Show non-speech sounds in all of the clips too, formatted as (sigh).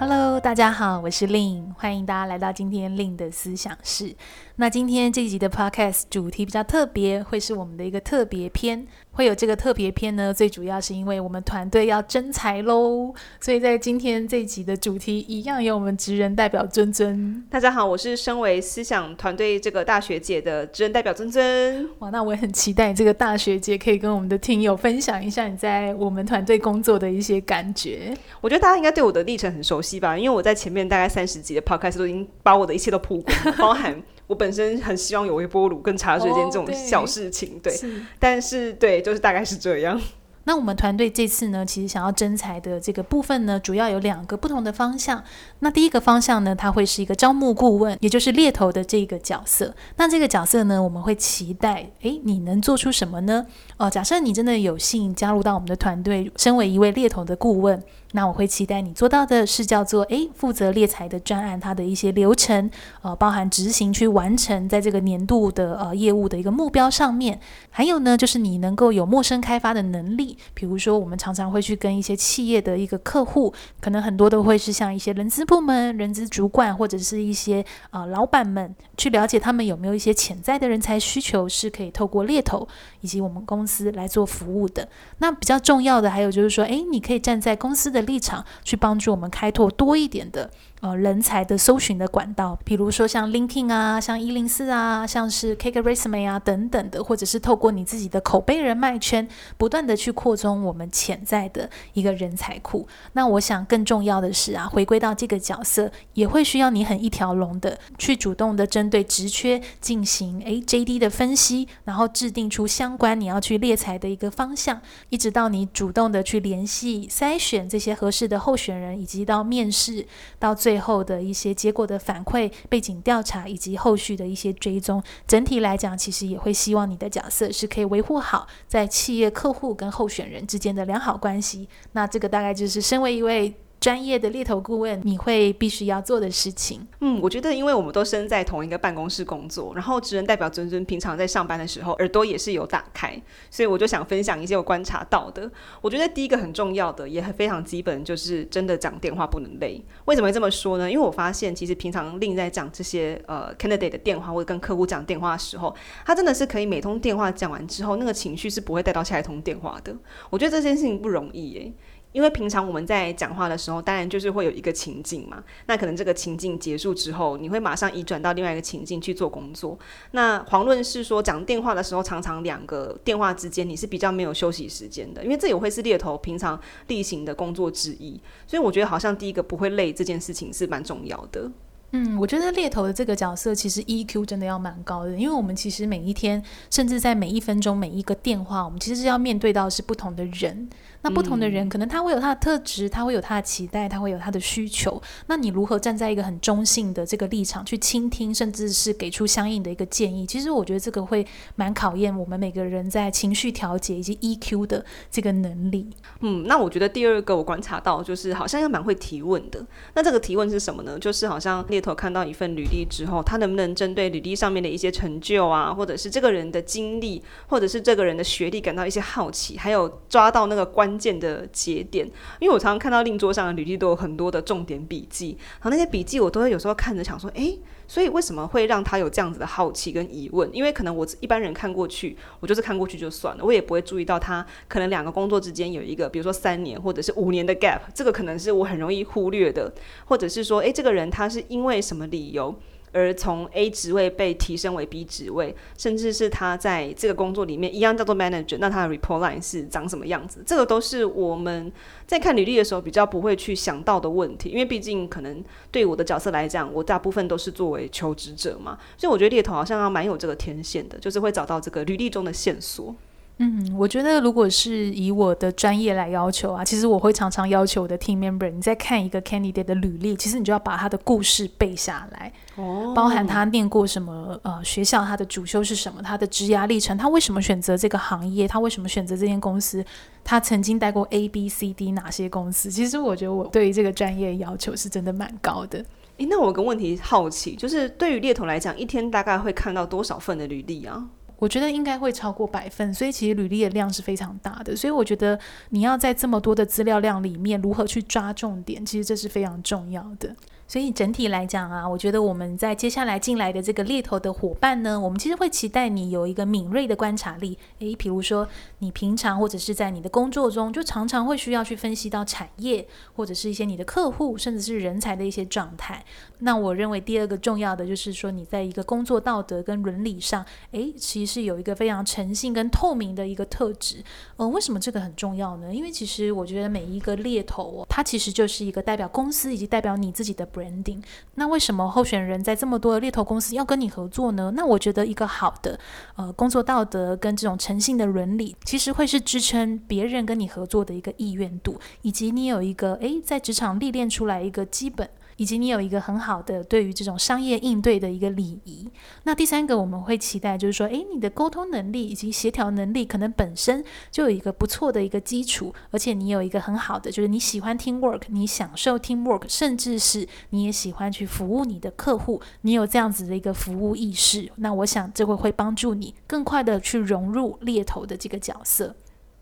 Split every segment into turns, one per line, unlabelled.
Hello，大家好，我是 Lin，欢迎大家来到今天 Lin 的思想室。那今天这一集的 Podcast 主题比较特别，会是我们的一个特别篇。会有这个特别篇呢，最主要是因为我们团队要征才喽，所以在今天这一集的主题一样有我们职人代表尊尊。
大家好，我是身为思想团队这个大学姐的职人代表尊尊。
哇，那我也很期待这个大学姐可以跟我们的听友分享一下你在我们团队工作的一些感觉。
我觉得大家应该对我的历程很熟悉吧，因为我在前面大概三十集的 Podcast 都已经把我的一切都曝光，包含。我本身很希望有微波炉跟茶水间这种小事情，哦、对，对是但是对，就是大概是这样。
那我们团队这次呢，其实想要征才的这个部分呢，主要有两个不同的方向。那第一个方向呢，它会是一个招募顾问，也就是猎头的这个角色。那这个角色呢，我们会期待，诶，你能做出什么呢？哦，假设你真的有幸加入到我们的团队，身为一位猎头的顾问。那我会期待你做到的是叫做诶，负责猎才的专案，它的一些流程，呃，包含执行去完成在这个年度的呃业务的一个目标上面。还有呢，就是你能够有陌生开发的能力，比如说我们常常会去跟一些企业的一个客户，可能很多都会是像一些人资部门、人资主管或者是一些呃老板们去了解他们有没有一些潜在的人才需求，是可以透过猎头以及我们公司来做服务的。那比较重要的还有就是说，诶，你可以站在公司的立场去帮助我们开拓多一点的呃人才的搜寻的管道，比如说像 LinkedIn 啊，像一零四啊，像是 CakeResume 啊等等的，或者是透过你自己的口碑人脉圈，不断的去扩充我们潜在的一个人才库。那我想更重要的是啊，回归到这个角色，也会需要你很一条龙的去主动的针对职缺进行诶 JD 的分析，然后制定出相关你要去猎才的一个方向，一直到你主动的去联系筛选这些。合适的候选人，以及到面试，到最后的一些结果的反馈、背景调查，以及后续的一些追踪，整体来讲，其实也会希望你的角色是可以维护好在企业客户跟候选人之间的良好关系。那这个大概就是身为一位。专业的猎头顾问，你会必须要做的事情。
嗯，我觉得，因为我们都身在同一个办公室工作，然后职人代表尊尊平常在上班的时候，耳朵也是有打开，所以我就想分享一些我观察到的。我觉得第一个很重要的，也很非常基本，就是真的讲电话不能累。为什么会这么说呢？因为我发现，其实平常另在讲这些呃 candidate 的电话，或者跟客户讲电话的时候，他真的是可以每通电话讲完之后，那个情绪是不会带到下一通电话的。我觉得这件事情不容易耶。因为平常我们在讲话的时候，当然就是会有一个情境嘛。那可能这个情境结束之后，你会马上移转到另外一个情境去做工作。那遑论是说讲电话的时候，常常两个电话之间你是比较没有休息时间的，因为这也会是猎头平常例行的工作之一。所以我觉得好像第一个不会累这件事情是蛮重要的。
嗯，我觉得猎头的这个角色其实 EQ 真的要蛮高的，因为我们其实每一天，甚至在每一分钟、每一个电话，我们其实是要面对到是不同的人。那不同的人，可能他会有他的特质，他会有他的期待，他会有他的需求。那你如何站在一个很中性的这个立场去倾听，甚至是给出相应的一个建议？其实我觉得这个会蛮考验我们每个人在情绪调节以及 EQ 的这个能力。
嗯，那我觉得第二个我观察到就是好像要蛮会提问的。那这个提问是什么呢？就是好像猎头看到一份履历之后，他能不能针对履历上面的一些成就啊，或者是这个人的经历，或者是这个人的学历感到一些好奇，还有抓到那个关。关键的节点，因为我常常看到令桌上的履历都有很多的重点笔记，然后那些笔记我都会有时候看着想说，诶，所以为什么会让他有这样子的好奇跟疑问？因为可能我一般人看过去，我就是看过去就算了，我也不会注意到他可能两个工作之间有一个，比如说三年或者是五年的 gap，这个可能是我很容易忽略的，或者是说，诶，这个人他是因为什么理由？而从 A 职位被提升为 B 职位，甚至是他在这个工作里面一样叫做 manager，那他的 report line 是长什么样子？这个都是我们在看履历的时候比较不会去想到的问题，因为毕竟可能对我的角色来讲，我大部分都是作为求职者嘛，所以我觉得猎头好像要蛮有这个天线的，就是会找到这个履历中的线索。
嗯，我觉得如果是以我的专业来要求啊，其实我会常常要求我的 team member，你在看一个 candidate 的履历，其实你就要把他的故事背下来，哦，包含他念过什么呃学校，他的主修是什么，他的职涯历程，他为什么选择这个行业，他为什么选择这间公司，他曾经待过 A、B、C、D 哪些公司？其实我觉得我对于这个专业要求是真的蛮高的。诶，
那我有个问题好奇，就是对于猎头来讲，一天大概会看到多少份的履历啊？
我觉得应该会超过百分，所以其实履历的量是非常大的。所以我觉得你要在这么多的资料量里面，如何去抓重点，其实这是非常重要的。所以整体来讲啊，我觉得我们在接下来进来的这个猎头的伙伴呢，我们其实会期待你有一个敏锐的观察力。诶，比如说你平常或者是在你的工作中，就常常会需要去分析到产业或者是一些你的客户，甚至是人才的一些状态。那我认为第二个重要的就是说，你在一个工作道德跟伦理上，诶，其实是有一个非常诚信跟透明的一个特质。嗯，为什么这个很重要呢？因为其实我觉得每一个猎头哦，它其实就是一个代表公司以及代表你自己的。人顶那为什么候选人在这么多的猎头公司要跟你合作呢？那我觉得一个好的呃工作道德跟这种诚信的伦理，其实会是支撑别人跟你合作的一个意愿度，以及你有一个诶在职场历练出来一个基本。以及你有一个很好的对于这种商业应对的一个礼仪。那第三个我们会期待就是说，诶，你的沟通能力以及协调能力可能本身就有一个不错的一个基础，而且你有一个很好的，就是你喜欢 teamwork，你享受 teamwork，甚至是你也喜欢去服务你的客户，你有这样子的一个服务意识。那我想这会会帮助你更快的去融入猎头的这个角色。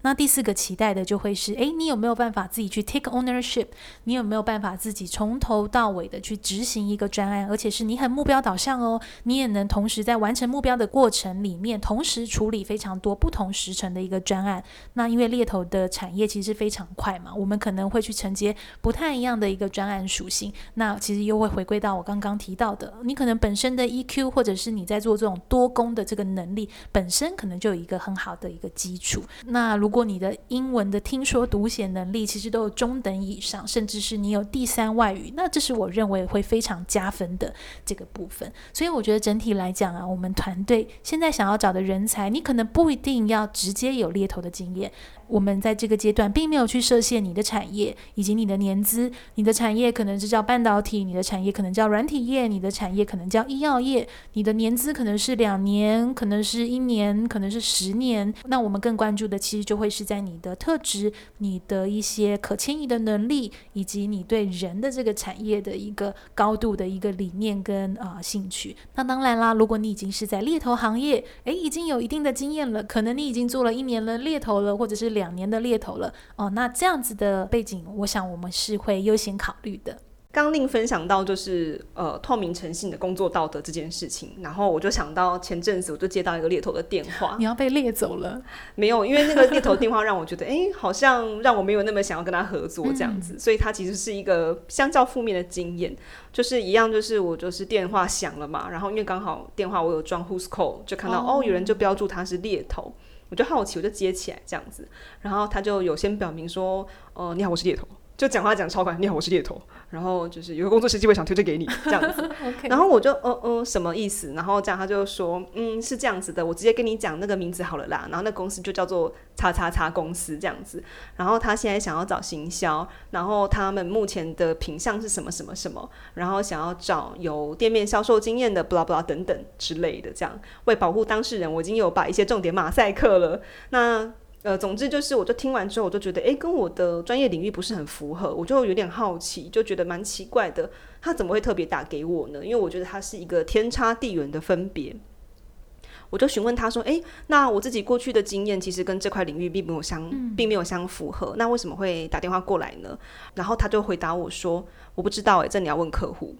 那第四个期待的就会是，诶，你有没有办法自己去 take ownership？你有没有办法自己从头到尾的去执行一个专案，而且是你很目标导向哦，你也能同时在完成目标的过程里面，同时处理非常多不同时程的一个专案。那因为猎头的产业其实非常快嘛，我们可能会去承接不太一样的一个专案属性。那其实又会回归到我刚刚提到的，你可能本身的 EQ，或者是你在做这种多工的这个能力本身，可能就有一个很好的一个基础。那如如果你的英文的听说读写能力其实都有中等以上，甚至是你有第三外语，那这是我认为会非常加分的这个部分。所以我觉得整体来讲啊，我们团队现在想要找的人才，你可能不一定要直接有猎头的经验。我们在这个阶段并没有去设限你的产业以及你的年资，你的产业可能是叫半导体，你的产业可能叫软体业，你的产业可能叫医药业，你的年资可能是两年，可能是一年，可能是十年。那我们更关注的其实就会是在你的特质、你的一些可迁移的能力，以及你对人的这个产业的一个高度的一个理念跟啊、兴趣。那当然啦，如果你已经是在猎头行业，诶，已经有一定的经验了，可能你已经做了一年了猎头了，或者是。两年的猎头了哦，那这样子的背景，我想我们是会优先考虑的。
刚令分享到就是呃透明诚信的工作道德这件事情，然后我就想到前阵子我就接到一个猎头的电话，
你要被猎走了？
没有，因为那个猎头电话让我觉得，哎，好像让我没有那么想要跟他合作这样子，嗯、所以他其实是一个相较负面的经验，就是一样，就是我就是电话响了嘛，然后因为刚好电话我有装 Who's Call，就看到哦，哦有人就标注他是猎头。我就好奇，我就接起来这样子，然后他就有先表明说，呃，你好，我是猎头。就讲话讲超快，你好，我是猎头，然后就是有个工作实机会想推荐给你这样子 (laughs). 然后我就哦哦什么意思？然后这样他就说，嗯，是这样子的，我直接跟你讲那个名字好了啦。然后那公司就叫做叉叉叉公司这样子。然后他现在想要找行销，然后他们目前的品相是什么什么什么，然后想要找有店面销售经验的，blah blah 等等之类的。这样为保护当事人，我已经有把一些重点马赛克了。那。呃，总之就是，我就听完之后，我就觉得，诶，跟我的专业领域不是很符合，我就有点好奇，就觉得蛮奇怪的，他怎么会特别打给我呢？因为我觉得他是一个天差地远的分别。我就询问他说，诶，那我自己过去的经验其实跟这块领域并没有相，并没有相符合，那为什么会打电话过来呢？然后他就回答我说，我不知道，诶，这你要问客户。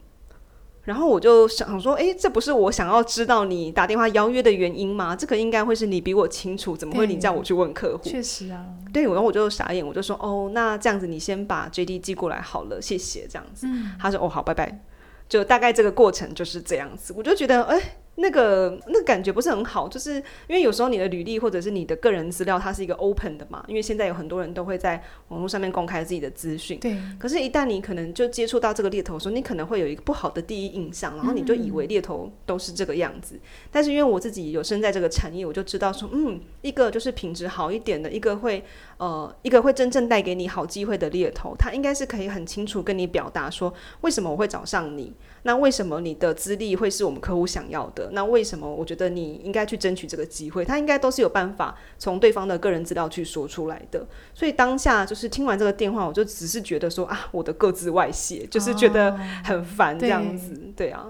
然后我就想说，诶，这不是我想要知道你打电话邀约的原因吗？这个应该会是你比我清楚，怎么会你叫我去问客户？
确实啊，
对，然后我就傻眼，我就说，哦，那这样子你先把 JD 寄过来好了，谢谢，这样子。嗯、他说，哦，好，拜拜。就大概这个过程就是这样子，我就觉得，诶。那个那个感觉不是很好，就是因为有时候你的履历或者是你的个人资料，它是一个 open 的嘛。因为现在有很多人都会在网络上面公开自己的资讯。对。可是，一旦你可能就接触到这个猎头的时候，你可能会有一个不好的第一印象，然后你就以为猎头都是这个样子。但是因为我自己有身在这个产业，我就知道说，嗯，一个就是品质好一点的，一个会呃，一个会真正带给你好机会的猎头，他应该是可以很清楚跟你表达说，为什么我会找上你。那为什么你的资历会是我们客户想要的？那为什么我觉得你应该去争取这个机会？他应该都是有办法从对方的个人资料去说出来的。所以当下就是听完这个电话，我就只是觉得说啊，我的个资外泄，就是觉得很烦这样子。哦、对，对啊。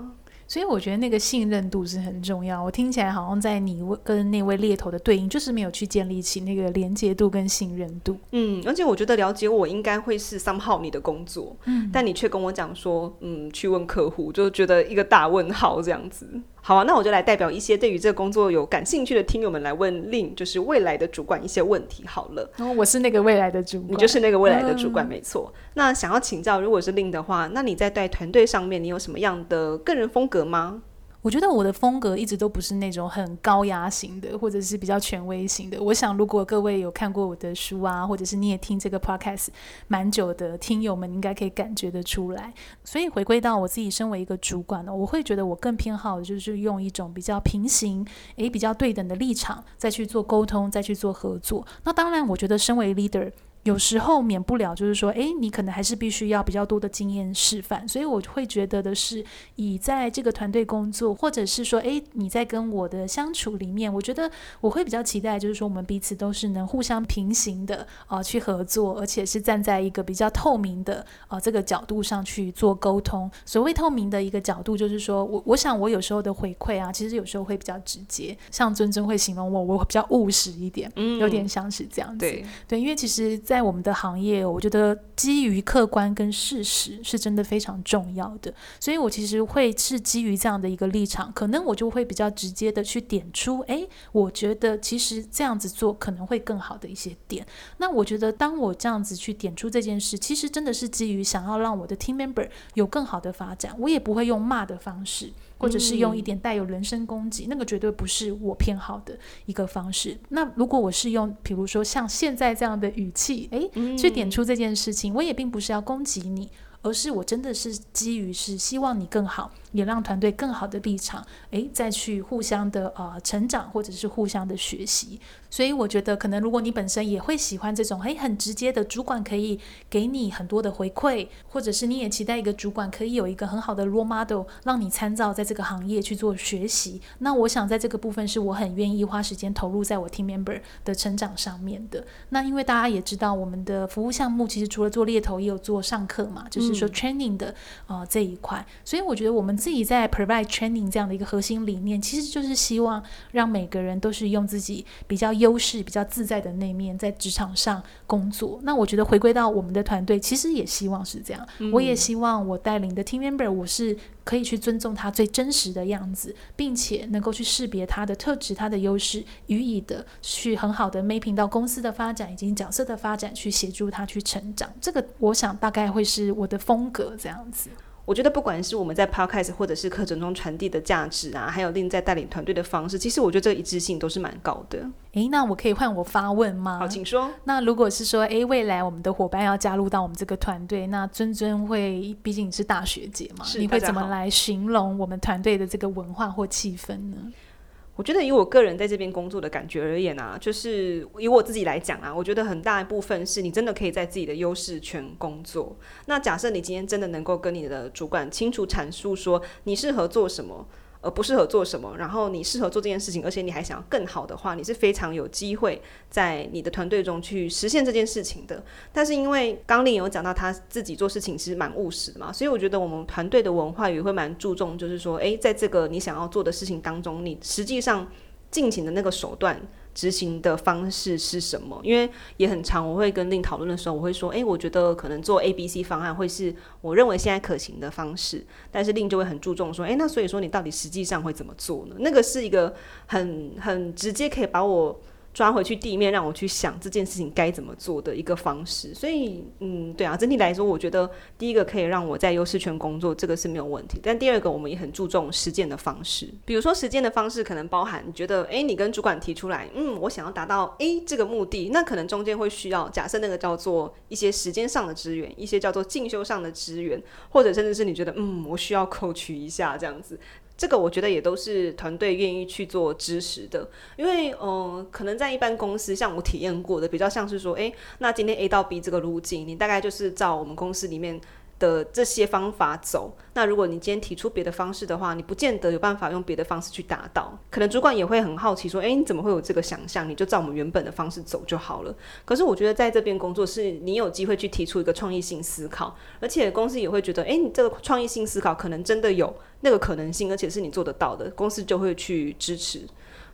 所以我觉得那个信任度是很重要。我听起来好像在你跟那位猎头的对应，就是没有去建立起那个连接度跟信任度。
嗯，而且我觉得了解我应该会是 somehow 你的工作，嗯，但你却跟我讲说，嗯，去问客户，就觉得一个大问号这样子。好啊，那我就来代表一些对于这个工作有感兴趣的听友们来问 Lin，就是未来的主管一些问题。好了，然
哦，我是那个未来的主管，
你就是那个未来的主管，嗯、没错。那想要请教，如果是 Lin 的话，那你在带团队上面，你有什么样的个人风格吗？
我觉得我的风格一直都不是那种很高压型的，或者是比较权威型的。我想，如果各位有看过我的书啊，或者是你也听这个 podcast 蛮久的听友们，应该可以感觉得出来。所以回归到我自己身为一个主管呢，我会觉得我更偏好的就是用一种比较平行、诶比较对等的立场再去做沟通，再去做合作。那当然，我觉得身为 leader。有时候免不了就是说，诶，你可能还是必须要比较多的经验示范，所以我会觉得的是，以在这个团队工作，或者是说，诶，你在跟我的相处里面，我觉得我会比较期待，就是说我们彼此都是能互相平行的啊、去合作，而且是站在一个比较透明的啊、这个角度上去做沟通。所谓透明的一个角度，就是说我我想我有时候的回馈啊，其实有时候会比较直接，像尊尊会形容我，我比较务实一点，嗯，有点像是这样子，对对，因为其实。在我们的行业，我觉得基于客观跟事实是真的非常重要的，所以我其实会是基于这样的一个立场，可能我就会比较直接的去点出，诶，我觉得其实这样子做可能会更好的一些点。那我觉得当我这样子去点出这件事，其实真的是基于想要让我的 team member 有更好的发展，我也不会用骂的方式。或者是用一点带有人身攻击，嗯，那个绝对不是我偏好的一个方式。那如果我是用，比如说像现在这样的语气，诶，去点出这件事情，我也并不是要攻击你。而是我真的是基于是希望你更好，也让团队更好的立场，诶，再去互相的呃成长或者是互相的学习。所以我觉得可能如果你本身也会喜欢这种诶很直接的主管可以给你很多的回馈，或者是你也期待一个主管可以有一个很好的 role model 让你参照在这个行业去做学习。那我想在这个部分是我很愿意花时间投入在我 team member 的成长上面的。那因为大家也知道我们的服务项目其实除了做猎头也有做上课嘛，就是。说 training 的呃这一块，所以我觉得我们自己在 provide training 这样的一个核心理念，其实就是希望让每个人都是用自己比较优势、比较自在的那面在职场上工作。那我觉得回归到我们的团队，其实也希望是这样。嗯、我也希望我带领的 team member，我是可以去尊重他最真实的样子，并且能够去识别他的特质、他的优势，予以的去很好的 mapping 到公司的发展以及角色的发展，去协助他去成长。这个我想大概会是我的。风格这样子，
我觉得不管是我们在 podcast 或者是课程中传递的价值啊，还有 Lin 在带领团队的方式，其实我觉得这个一致性都是蛮高的。
诶，那我可以换我发问吗？
好，请说。
那如果是说，诶，未来我们的伙伴要加入到我们这个团队，那尊尊会，毕竟你是大学姐嘛，你会怎么来形容我们团队的这个文化或气氛呢？
我觉得以我个人在这边工作的感觉而言啊，就是以我自己来讲啊，我觉得很大一部分是你真的可以在自己的优势圈工作。那假设你今天真的能够跟你的主管清楚阐述说你适合做什么。呃不适合做什么，然后你适合做这件事情，而且你还想要更好的话，你是非常有机会在你的团队中去实现这件事情的。但是因为刚令有讲到他自己做事情其实蛮务实的嘛，所以我觉得我们团队的文化也会蛮注重，就是说，诶，在这个你想要做的事情当中，你实际上进行的那个手段。执行的方式是什么？因为也很长，我会跟令讨论的时候，我会说，诶，我觉得可能做 A、B、C 方案会是我认为现在可行的方式。但是令就会很注重说，诶，那所以说你到底实际上会怎么做呢？那个是一个很很直接可以把我。抓回去地面，让我去想这件事情该怎么做的一个方式。所以，嗯，对啊，整体来说，我觉得第一个可以让我在优势圈工作，这个是没有问题。但第二个，我们也很注重实践的方式。比如说，实践的方式可能包含你觉得，诶，你跟主管提出来，嗯，我想要达到 A 这个目的，那可能中间会需要假设那个叫做一些时间上的资源，一些叫做进修上的资源，或者甚至是你觉得，嗯，我需要扣取一下这样子。这个我觉得也都是团队愿意去做支持的，因为嗯、呃，可能在一般公司，像我体验过的，比较像是说，诶，那今天 A 到 B 这个路径，你大概就是照我们公司里面的这些方法走，那如果你今天提出别的方式的话，你不见得有办法用别的方式去达到。可能主管也会很好奇，说：“诶，你怎么会有这个想象？你就照我们原本的方式走就好了。”可是我觉得在这边工作是你有机会去提出一个创意性思考，而且公司也会觉得：“诶，你这个创意性思考可能真的有那个可能性，而且是你做得到的。”公司就会去支持。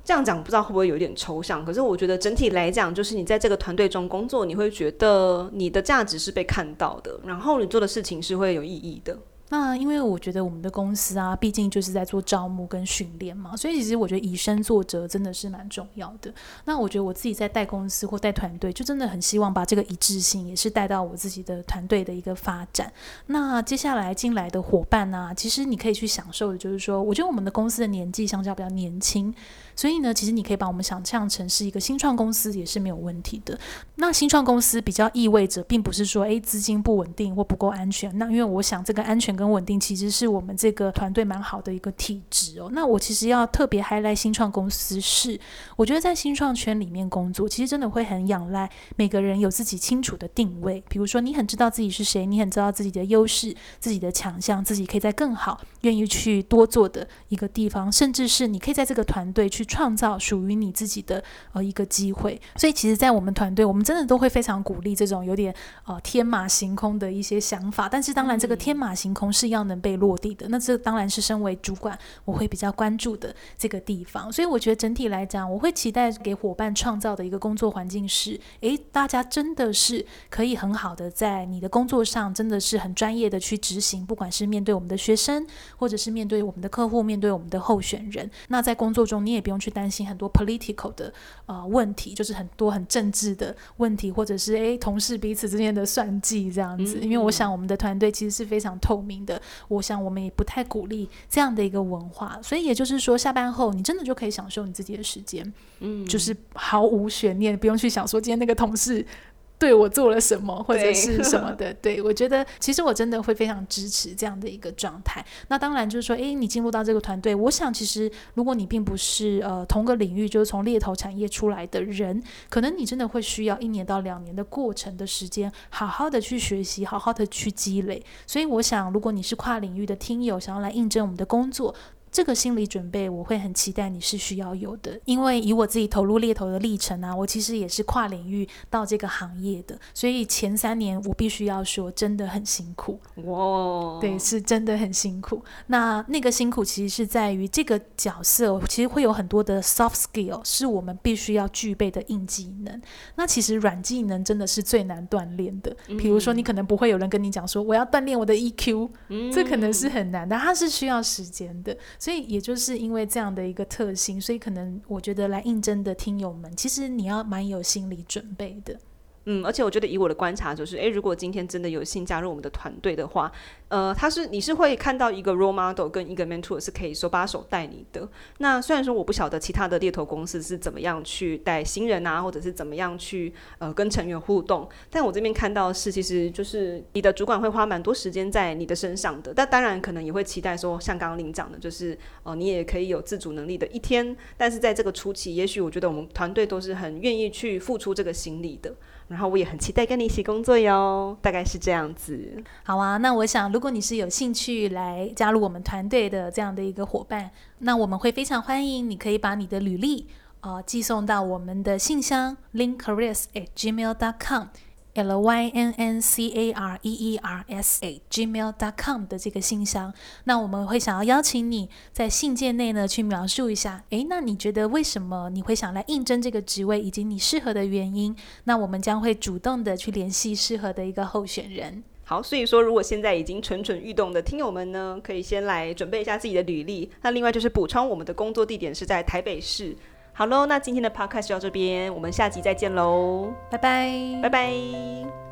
这样讲不知道会不会有点抽象，可是我觉得整体来讲，就是你在这个团队中工作，你会觉得你的价值是被看到的，然后你做的事情是会有意义的。
那因为我觉得我们的公司啊，毕竟就是在做招募跟训练嘛，所以其实我觉得以身作则真的是蛮重要的。那我觉得我自己在带公司或带团队，就真的很希望把这个一致性也是带到我自己的团队的一个发展。那接下来进来的伙伴呢、啊，其实你可以去享受的就是说，我觉得我们的公司的年纪相较比较年轻。所以呢，其实你可以把我们想象成是一个新创公司，也是没有问题的。那新创公司比较意味着，并不是说，诶，资金不稳定或不够安全。那因为我想，这个安全跟稳定其实是我们这个团队蛮好的一个体质哦。那我其实要特别 highlight 新创公司是，我觉得在新创圈里面工作，其实真的会很仰赖每个人有自己清楚的定位。比如说，你很知道自己是谁，你很知道自己的优势、自己的强项，自己可以在更好，愿意去多做的一个地方，甚至是你可以在这个团队去。创造属于你自己的呃一个机会，所以其实，在我们团队，我们真的都会非常鼓励这种有点呃天马行空的一些想法。但是，当然，这个天马行空是要能被落地的。那这当然是身为主管，我会比较关注的这个地方。所以，我觉得整体来讲，我会期待给伙伴创造的一个工作环境是：诶，大家真的是可以很好的在你的工作上，真的是很专业的去执行。不管是面对我们的学生，或者是面对我们的客户，面对我们的候选人，那在工作中你也不用。去担心很多 political 的呃问题，就是很多很政治的问题，或者是诶同事彼此之间的算计这样子。因为我想我们的团队其实是非常透明的，我想我们也不太鼓励这样的一个文化。所以也就是说，下班后你真的就可以享受你自己的时间，嗯，就是毫无悬念，不用去想说今天那个同事。对我做了什么，或者是什么的？对，对我觉得，其实我真的会非常支持这样的一个状态。那当然就是说，诶，你进入到这个团队，我想其实如果你并不是呃同个领域，就是从猎头产业出来的人，可能你真的会需要一年到两年的过程的时间，好好的去学习，好好的去积累。所以我想，如果你是跨领域的听友，想要来应征我们的工作。这个心理准备，我会很期待你是需要有的，因为以我自己投入猎头的历程啊，我其实也是跨领域到这个行业的，所以前三年我必须要说真的很辛苦。哇，对，是真的很辛苦。那那个辛苦其实是在于这个角色，其实会有很多的 soft skill，是我们必须要具备的硬技能。那其实软技能真的是最难锻炼的。比如说，你可能不会有人跟你讲说我要锻炼我的 EQ，这可能是很难的，它是需要时间的。所以也就是因为这样的一个特性，所以可能我觉得来应征的听友们，其实你要蛮有心理准备的。
嗯，而且我觉得以我的观察，就是，诶，如果今天真的有幸加入我们的团队的话，呃，他是你是会看到一个 role model 跟一个 mentor 是可以手把手带你的。那虽然说我不晓得其他的猎头公司是怎么样去带新人啊，或者是怎么样去呃跟成员互动，但我这边看到是，其实就是你的主管会花蛮多时间在你的身上的。但当然可能也会期待说，像刚刚您讲的，就是呃你也可以有自主能力的一天。但是在这个初期，也许我觉得我们团队都是很愿意去付出这个心力的。然后我也很期待跟你一起工作哟，大概是这样子。
好啊，那我想如果你是有兴趣来加入我们团队的这样的一个伙伴，那我们会非常欢迎。你可以把你的履历呃寄送到我们的信箱，link careers at gmail dot com。L y n n c a r e e r s a gmail dot com 的这个信箱，那我们会想要邀请你在信件内呢去描述一下，诶，那你觉得为什么你会想来应征这个职位，以及你适合的原因？那我们将会主动的去联系适合的一个候选人。
好，所以说如果现在已经蠢蠢欲动的听友们呢，可以先来准备一下自己的履历。那另外就是补充，我们的工作地点是在台北市。好喽，那今天的 podcast 就到这边，我们下集再见喽，
拜拜，
拜拜。